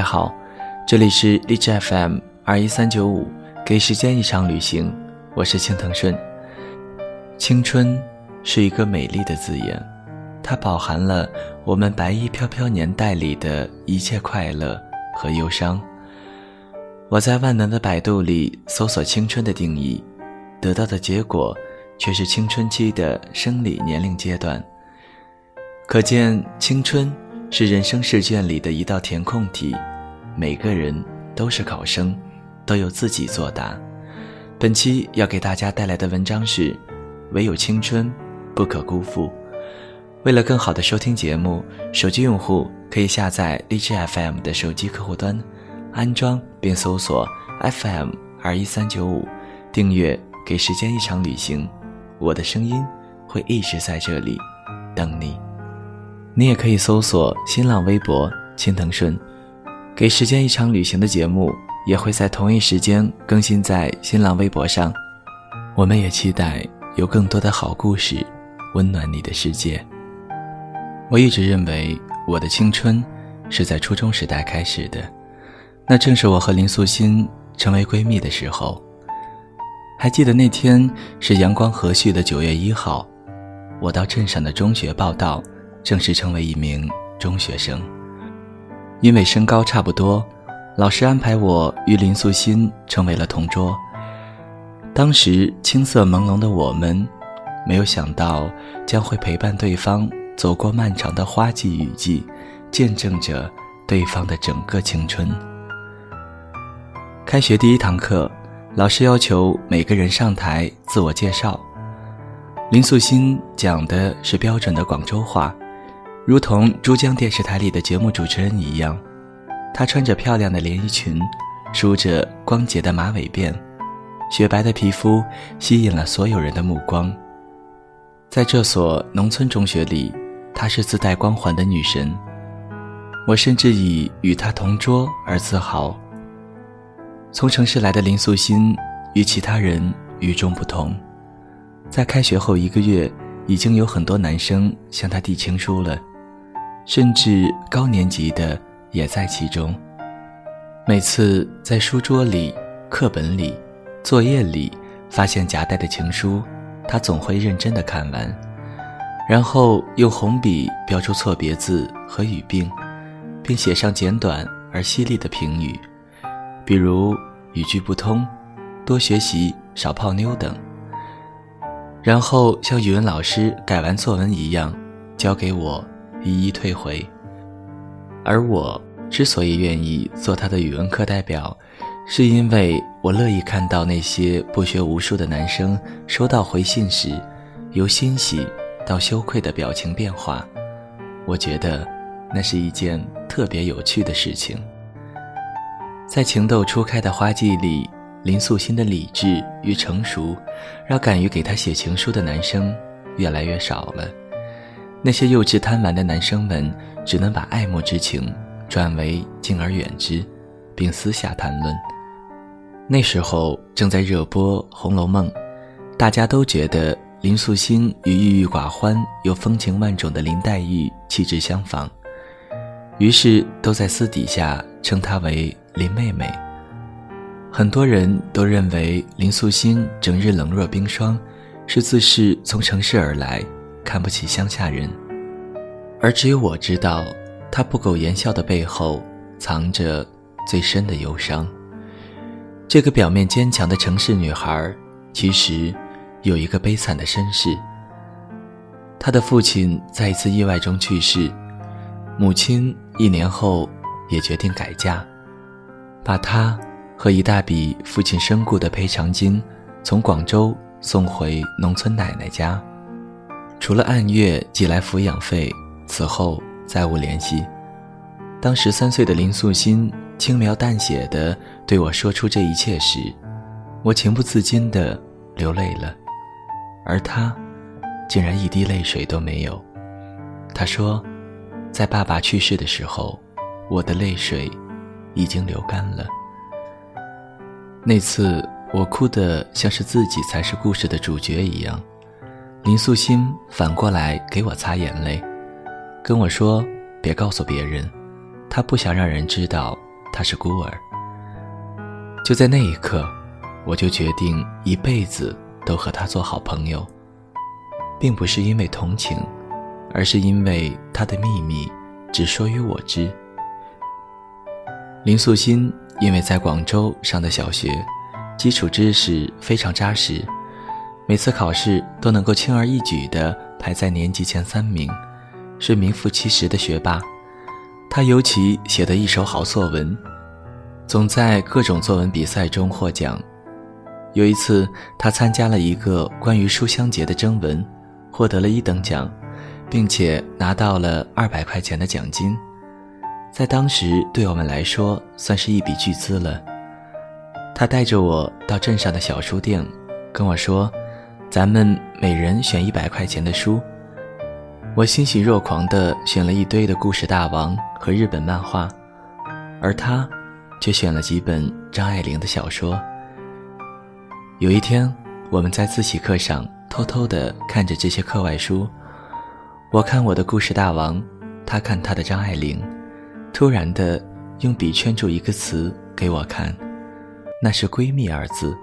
大家好，这里是荔枝 FM 二一三九五，给时间一场旅行，我是青藤顺。青春是一个美丽的字眼，它饱含了我们白衣飘飘年代里的一切快乐和忧伤。我在万能的百度里搜索“青春”的定义，得到的结果却是青春期的生理年龄阶段。可见，青春是人生试卷里的一道填空题，每个人都是考生，都有自己作答。本期要给大家带来的文章是：唯有青春，不可辜负。为了更好的收听节目，手机用户可以下载荔枝 FM 的手机客户端，安装并搜索 FM 二一三九五，订阅。给时间一场旅行，我的声音会一直在这里等你。你也可以搜索新浪微博“青藤顺”，给时间一场旅行的节目也会在同一时间更新在新浪微博上。我们也期待有更多的好故事温暖你的世界。我一直认为我的青春是在初中时代开始的，那正是我和林素心成为闺蜜的时候。还记得那天是阳光和煦的九月一号，我到镇上的中学报到。正式成为一名中学生，因为身高差不多，老师安排我与林素心成为了同桌。当时青涩朦胧的我们，没有想到将会陪伴对方走过漫长的花季雨季，见证着对方的整个青春。开学第一堂课，老师要求每个人上台自我介绍。林素心讲的是标准的广州话。如同珠江电视台里的节目主持人一样，她穿着漂亮的连衣裙，梳着光洁的马尾辫，雪白的皮肤吸引了所有人的目光。在这所农村中学里，她是自带光环的女神。我甚至以与她同桌而自豪。从城市来的林素心与其他人与众不同，在开学后一个月，已经有很多男生向她递情书了。甚至高年级的也在其中。每次在书桌里、课本里、作业里发现夹带的情书，他总会认真的看完，然后用红笔标出错别字和语病，并写上简短而犀利的评语，比如语句不通、多学习、少泡妞等。然后像语文老师改完作文一样，交给我。一一退回。而我之所以愿意做他的语文课代表，是因为我乐意看到那些不学无术的男生收到回信时，由欣喜到羞愧的表情变化。我觉得那是一件特别有趣的事情。在情窦初开的花季里，林素心的理智与成熟，让敢于给他写情书的男生越来越少了。那些幼稚贪玩的男生们，只能把爱慕之情转为敬而远之，并私下谈论。那时候正在热播《红楼梦》，大家都觉得林素心与郁郁寡欢又风情万种的林黛玉气质相仿，于是都在私底下称她为林妹妹。很多人都认为林素心整日冷若冰霜，是自恃从城市而来。看不起乡下人，而只有我知道，她不苟言笑的背后藏着最深的忧伤。这个表面坚强的城市女孩，其实有一个悲惨的身世。她的父亲在一次意外中去世，母亲一年后也决定改嫁，把她和一大笔父亲身故的赔偿金从广州送回农村奶奶家。除了按月寄来抚养费，此后再无联系。当十三岁的林素心轻描淡写的对我说出这一切时，我情不自禁的流泪了，而他，竟然一滴泪水都没有。他说，在爸爸去世的时候，我的泪水已经流干了。那次我哭得像是自己才是故事的主角一样。林素心反过来给我擦眼泪，跟我说：“别告诉别人，她不想让人知道她是孤儿。就在那一刻，我就决定一辈子都和他做好朋友，并不是因为同情，而是因为他的秘密只说于我知。林素心因为在广州上的小学，基础知识非常扎实，每次考试都能够轻而易举地排在年级前三名，是名副其实的学霸。他尤其写的一手好作文，总在各种作文比赛中获奖。有一次，他参加了一个关于书香节的征文，获得了一等奖，并且拿到了二百块钱的奖金，在当时对我们来说算是一笔巨资了。他带着我到镇上的小书店，跟我说：“咱们每人选一百块钱的书。”我欣喜若狂地选了一堆的故事大王和日本漫画，而他，却选了几本张爱玲的小说。有一天，我们在自习课上偷偷地看着这些课外书，我看我的故事大王，他看他的张爱玲，突然的用笔圈住一个词给我看，那是“闺蜜”二字。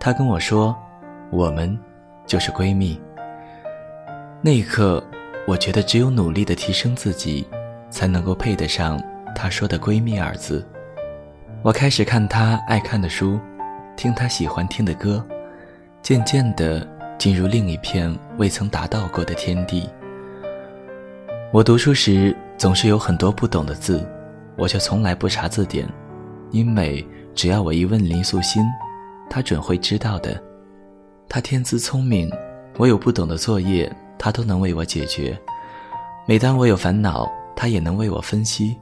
他跟我说：“我们就是闺蜜。”那一刻，我觉得只有努力的提升自己，才能够配得上他说的“闺蜜”二字。我开始看他爱看的书，听他喜欢听的歌，渐渐地进入另一片未曾达到过的天地。我读书时总是有很多不懂的字，我却从来不查字典，因为只要我一问林素心，她准会知道的。他天资聪明，我有不懂的作业。他都能为我解决，每当我有烦恼，他也能为我分析。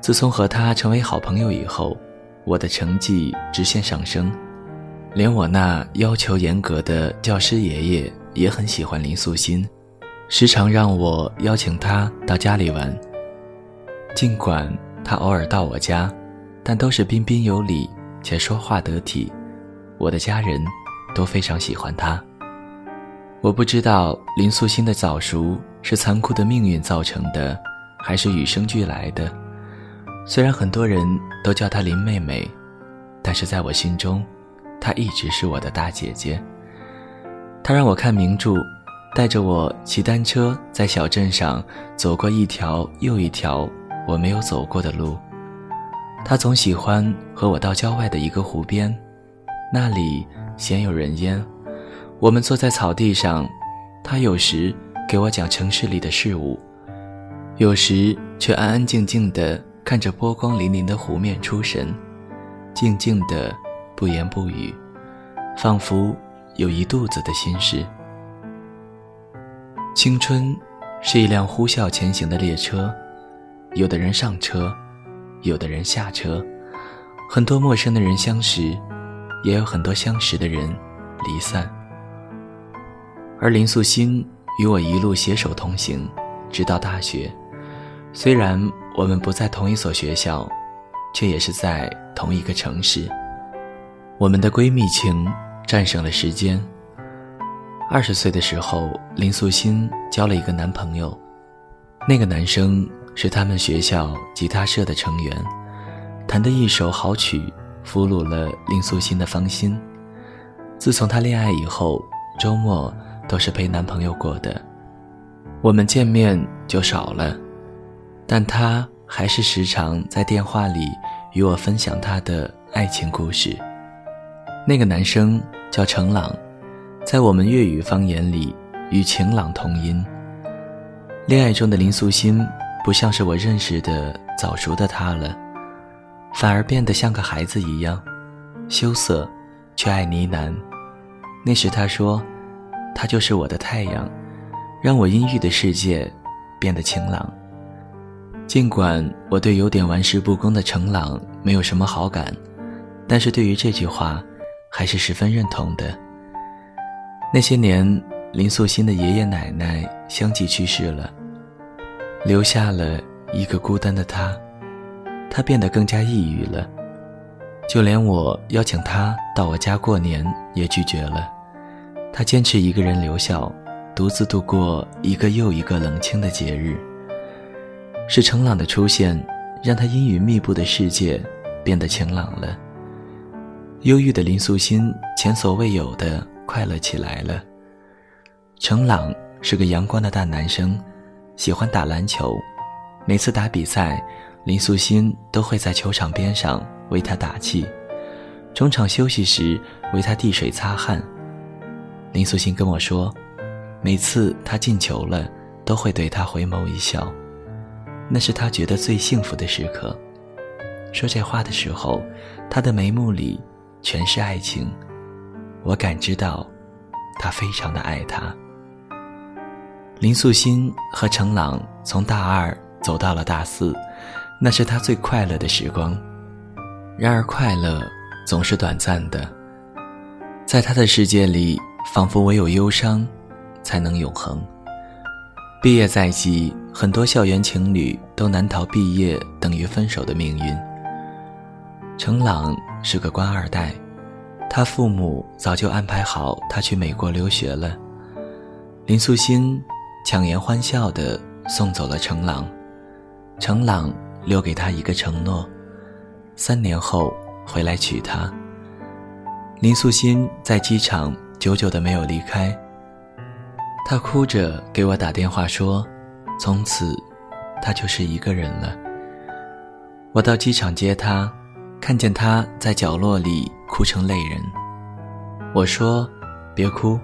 自从和他成为好朋友以后，我的成绩直线上升，连我那要求严格的教师爷爷也很喜欢林素心，时常让我邀请他到家里玩。尽管他偶尔到我家，但都是彬彬有礼且说话得体，我的家人都非常喜欢他。我不知道林素心的早熟是残酷的命运造成的，还是与生俱来的。虽然很多人都叫她林妹妹，但是在我心中，她一直是我的大姐姐。她让我看名著，带着我骑单车在小镇上走过一条又一条我没有走过的路。她总喜欢和我到郊外的一个湖边，那里鲜有人烟。我们坐在草地上，他有时给我讲城市里的事物，有时却安安静静地看着波光粼粼的湖面出神，静静的不言不语，仿佛有一肚子的心事。青春是一辆呼啸前行的列车，有的人上车，有的人下车，很多陌生的人相识，也有很多相识的人离散。而林素心与我一路携手同行，直到大学。虽然我们不在同一所学校，却也是在同一个城市。我们的闺蜜情战胜了时间。二十岁的时候，林素心交了一个男朋友，那个男生是他们学校吉他社的成员，弹的一首好曲俘虏了林素心的芳心。自从他恋爱以后，周末。都是陪男朋友过的，我们见面就少了，但他还是时常在电话里与我分享他的爱情故事。那个男生叫程朗，在我们粤语方言里与晴朗同音。恋爱中的林素心不像是我认识的早熟的他了，反而变得像个孩子一样，羞涩，却爱呢喃。那时他说。他就是我的太阳，让我阴郁的世界变得晴朗。尽管我对有点玩世不恭的程朗没有什么好感，但是对于这句话，还是十分认同的。那些年，林素心的爷爷奶奶相继去世了，留下了一个孤单的他，他变得更加抑郁了，就连我邀请他到我家过年也拒绝了。他坚持一个人留校，独自度过一个又一个冷清的节日。是程朗的出现，让他阴云密布的世界变得晴朗了。忧郁的林素心前所未有的快乐起来了。程朗是个阳光的大男生，喜欢打篮球。每次打比赛，林素心都会在球场边上为他打气，中场休息时为他递水擦汗。林素心跟我说，每次他进球了，都会对他回眸一笑，那是他觉得最幸福的时刻。说这话的时候，他的眉目里全是爱情，我感知到，他非常的爱他。林素心和程朗从大二。走到了大四，那是他最快乐的时光。然而，快乐总是短暂的，在他的世界里，仿佛唯有忧伤才能永恒。毕业在即，很多校园情侣都难逃毕业等于分手的命运。程朗是个官二代，他父母早就安排好他去美国留学了。林素心强颜欢笑地送走了程朗。程朗留给他一个承诺：三年后回来娶她。林素心在机场久久的没有离开。她哭着给我打电话说：“从此，她就是一个人了。”我到机场接她，看见她在角落里哭成泪人。我说：“别哭，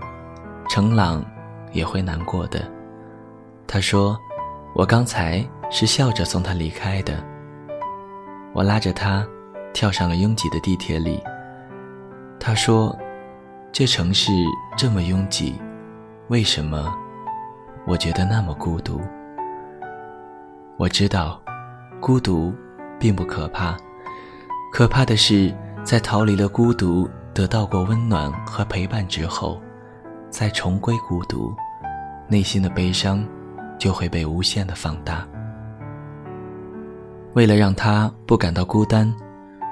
程朗也会难过的。”她说：“我刚才。”是笑着送他离开的。我拉着他，跳上了拥挤的地铁里。他说：“这城市这么拥挤，为什么我觉得那么孤独？”我知道，孤独并不可怕，可怕的是在逃离了孤独、得到过温暖和陪伴之后，再重归孤独，内心的悲伤就会被无限的放大。为了让他不感到孤单，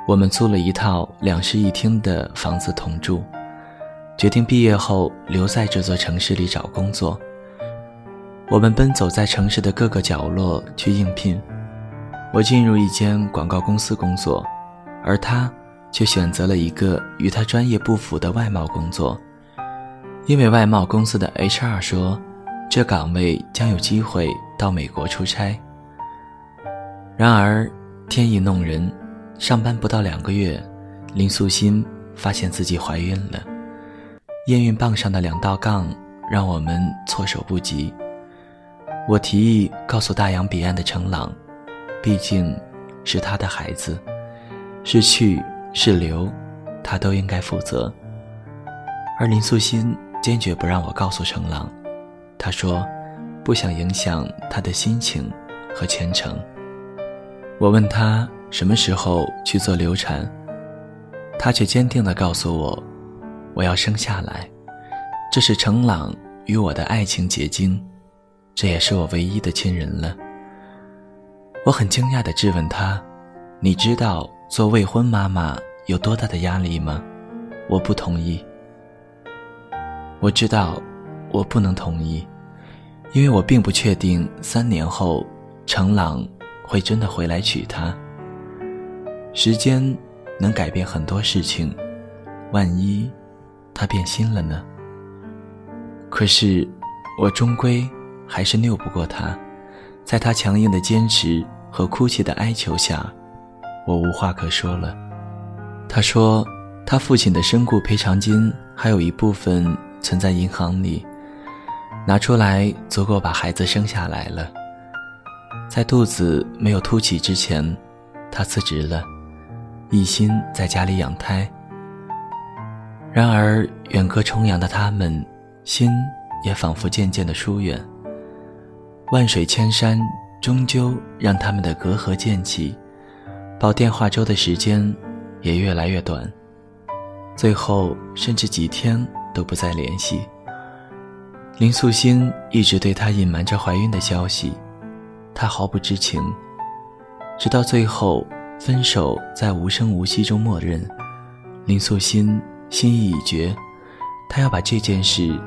我们租了一套两室一厅的房子同住，决定毕业后留在这座城市里找工作。我们奔走在城市的各个角落去应聘。我进入一间广告公司工作，而他却选择了一个与他专业不符的外贸工作，因为外贸公司的 HR 说，这岗位将有机会到美国出差。然而，天意弄人，上班不到两个月，林素心发现自己怀孕了。验孕棒上的两道杠让我们措手不及。我提议告诉大洋彼岸的程朗，毕竟，是他的孩子，是去是留，他都应该负责。而林素心坚决不让我告诉程朗，他说，不想影响他的心情和前程。我问他什么时候去做流产，他却坚定地告诉我：“我要生下来，这是程朗与我的爱情结晶，这也是我唯一的亲人了。”我很惊讶地质问他：“你知道做未婚妈妈有多大的压力吗？”我不同意。我知道，我不能同意，因为我并不确定三年后程朗。会真的回来娶她？时间能改变很多事情，万一他变心了呢？可是我终归还是拗不过他，在他强硬的坚持和哭泣的哀求下，我无话可说了。他说，他父亲的身故赔偿金还有一部分存在银行里，拿出来足够把孩子生下来了。在肚子没有凸起之前，他辞职了，一心在家里养胎。然而远隔重洋的他们，心也仿佛渐渐的疏远。万水千山，终究让他们的隔阂渐起，煲电话粥的时间也越来越短，最后甚至几天都不再联系。林素心一直对他隐瞒着怀孕的消息。他毫不知情，直到最后分手在无声无息中默认。林素心心意已决，她要把这件事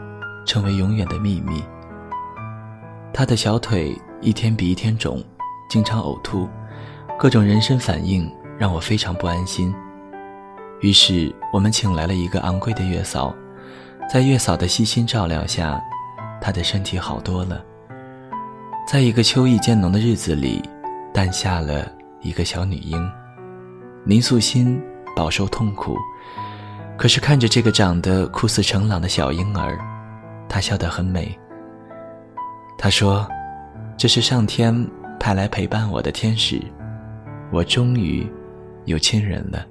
成为永远的秘密。她的小腿一天比一天肿，经常呕吐，各种人身反应让我非常不安心。于是我们请来了一个昂贵的月嫂，在月嫂的悉心照料下，她的身体好多了。在一个秋意渐浓的日子里，诞下了一个小女婴。林素心饱受痛苦，可是看着这个长得酷似程朗的小婴儿，她笑得很美。她说：“这是上天派来陪伴我的天使，我终于有亲人了。”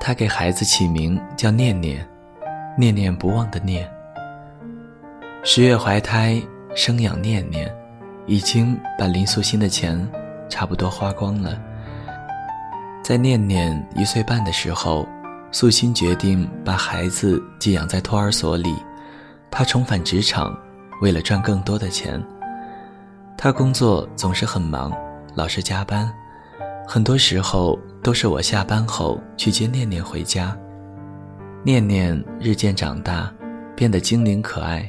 她给孩子起名叫念念，念念不忘的念。十月怀胎。生养念念，已经把林素心的钱差不多花光了。在念念一岁半的时候，素心决定把孩子寄养在托儿所里。她重返职场，为了赚更多的钱。她工作总是很忙，老是加班，很多时候都是我下班后去接念念回家。念念日渐长大，变得精灵可爱。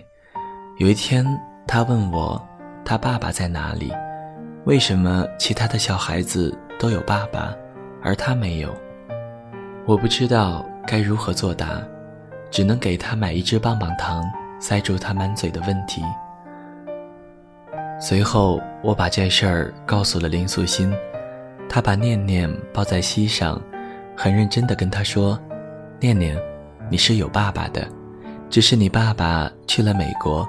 有一天。他问我，他爸爸在哪里？为什么其他的小孩子都有爸爸，而他没有？我不知道该如何作答，只能给他买一支棒棒糖，塞住他满嘴的问题。随后，我把这事儿告诉了林素心，她把念念抱在膝上，很认真地跟他说：“念念，你是有爸爸的，只是你爸爸去了美国。”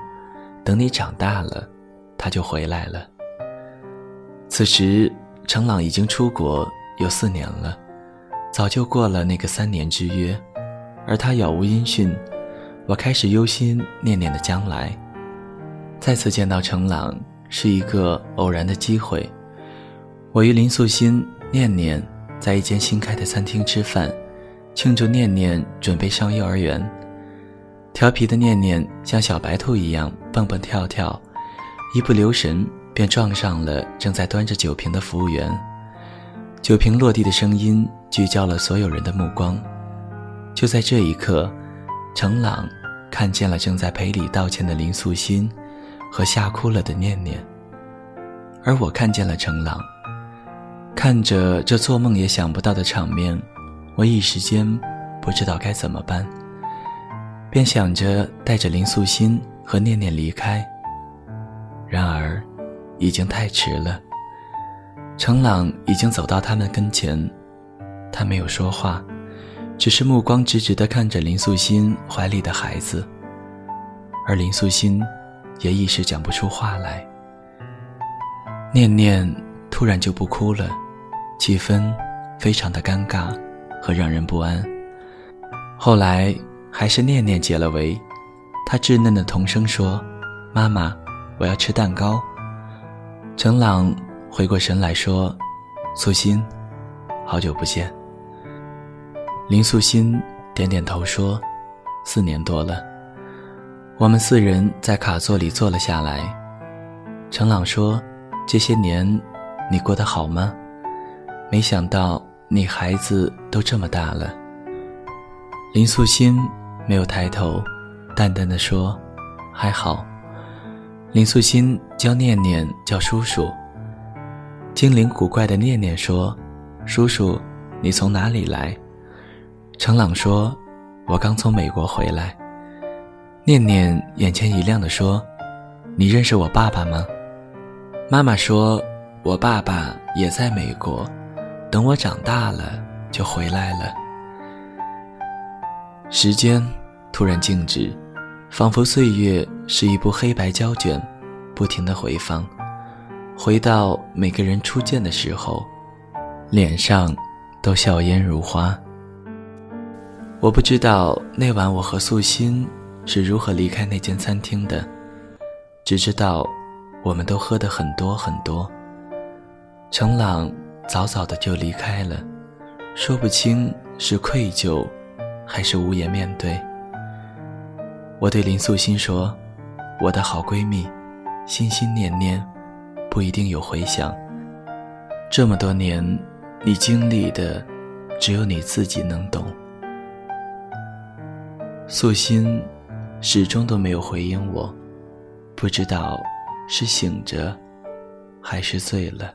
等你长大了，他就回来了。此时，程朗已经出国有四年了，早就过了那个三年之约，而他杳无音讯。我开始忧心念念的将来。再次见到程朗是一个偶然的机会，我与林素心、念念在一间新开的餐厅吃饭，庆祝念念准备上幼儿园。调皮的念念像小白兔一样蹦蹦跳跳，一不留神便撞上了正在端着酒瓶的服务员。酒瓶落地的声音聚焦了所有人的目光。就在这一刻，程朗看见了正在赔礼道歉的林素心和吓哭了的念念，而我看见了程朗。看着这做梦也想不到的场面，我一时间不知道该怎么办。便想着带着林素心和念念离开，然而，已经太迟了。程朗已经走到他们跟前，他没有说话，只是目光直直地看着林素心怀里的孩子，而林素心也一时讲不出话来。念念突然就不哭了，气氛非常的尴尬和让人不安。后来。还是念念解了围，她稚嫩的童声说：“妈妈，我要吃蛋糕。”程朗回过神来说：“素心，好久不见。”林素心点点头说：“四年多了。”我们四人在卡座里坐了下来。程朗说：“这些年，你过得好吗？没想到你孩子都这么大了。”林素心。没有抬头，淡淡的说：“还好。”林素心教念念叫叔叔。精灵古怪的念念说：“叔叔，你从哪里来？”程朗说：“我刚从美国回来。”念念眼前一亮的说：“你认识我爸爸吗？”妈妈说：“我爸爸也在美国，等我长大了就回来了。”时间。突然静止，仿佛岁月是一部黑白胶卷，不停的回放，回到每个人初见的时候，脸上都笑颜如花。我不知道那晚我和素心是如何离开那间餐厅的，只知道我们都喝得很多很多。程朗早早的就离开了，说不清是愧疚，还是无言面对。我对林素心说：“我的好闺蜜，心心念念，不一定有回响。这么多年，你经历的，只有你自己能懂。”素心始终都没有回应我，不知道是醒着，还是醉了。